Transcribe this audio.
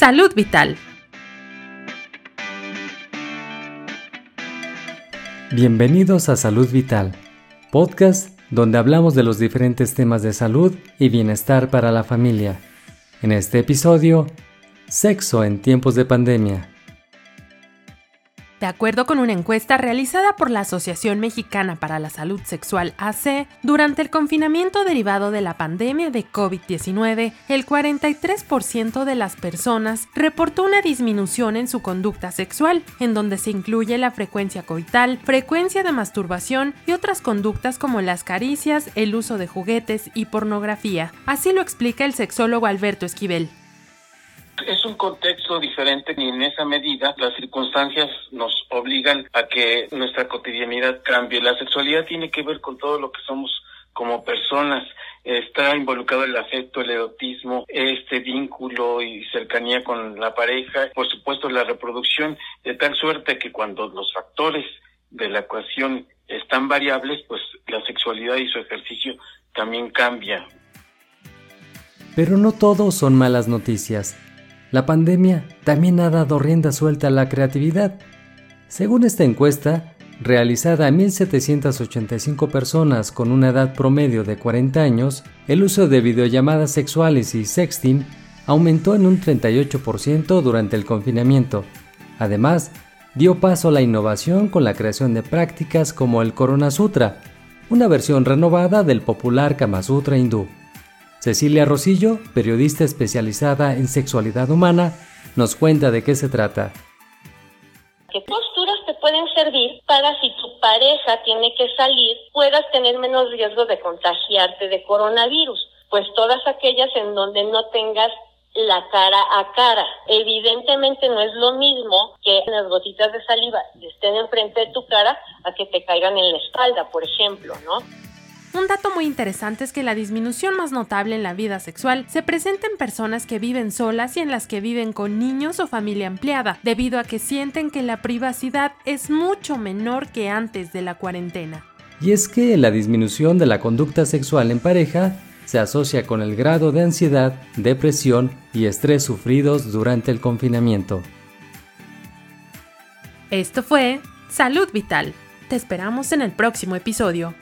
Salud Vital. Bienvenidos a Salud Vital, podcast donde hablamos de los diferentes temas de salud y bienestar para la familia. En este episodio, sexo en tiempos de pandemia. De acuerdo con una encuesta realizada por la Asociación Mexicana para la Salud Sexual AC, durante el confinamiento derivado de la pandemia de COVID-19, el 43% de las personas reportó una disminución en su conducta sexual, en donde se incluye la frecuencia coital, frecuencia de masturbación y otras conductas como las caricias, el uso de juguetes y pornografía. Así lo explica el sexólogo Alberto Esquivel es un contexto diferente y en esa medida las circunstancias nos obligan a que nuestra cotidianidad cambie. La sexualidad tiene que ver con todo lo que somos como personas. Está involucrado el afecto, el erotismo, este vínculo y cercanía con la pareja, por supuesto la reproducción, de tal suerte que cuando los factores de la ecuación están variables, pues la sexualidad y su ejercicio también cambia. Pero no todo son malas noticias. La pandemia también ha dado rienda suelta a la creatividad. Según esta encuesta, realizada a 1.785 personas con una edad promedio de 40 años, el uso de videollamadas sexuales y sexting aumentó en un 38% durante el confinamiento. Además, dio paso a la innovación con la creación de prácticas como el Corona Sutra, una versión renovada del popular Kama Sutra hindú. Cecilia Rosillo, periodista especializada en sexualidad humana, nos cuenta de qué se trata. ¿Qué posturas te pueden servir para si tu pareja tiene que salir, puedas tener menos riesgo de contagiarte de coronavirus? Pues todas aquellas en donde no tengas la cara a cara. Evidentemente no es lo mismo que las gotitas de saliva estén enfrente de tu cara a que te caigan en la espalda, por ejemplo, ¿no? Un dato muy interesante es que la disminución más notable en la vida sexual se presenta en personas que viven solas y en las que viven con niños o familia ampliada, debido a que sienten que la privacidad es mucho menor que antes de la cuarentena. Y es que la disminución de la conducta sexual en pareja se asocia con el grado de ansiedad, depresión y estrés sufridos durante el confinamiento. Esto fue Salud Vital. Te esperamos en el próximo episodio.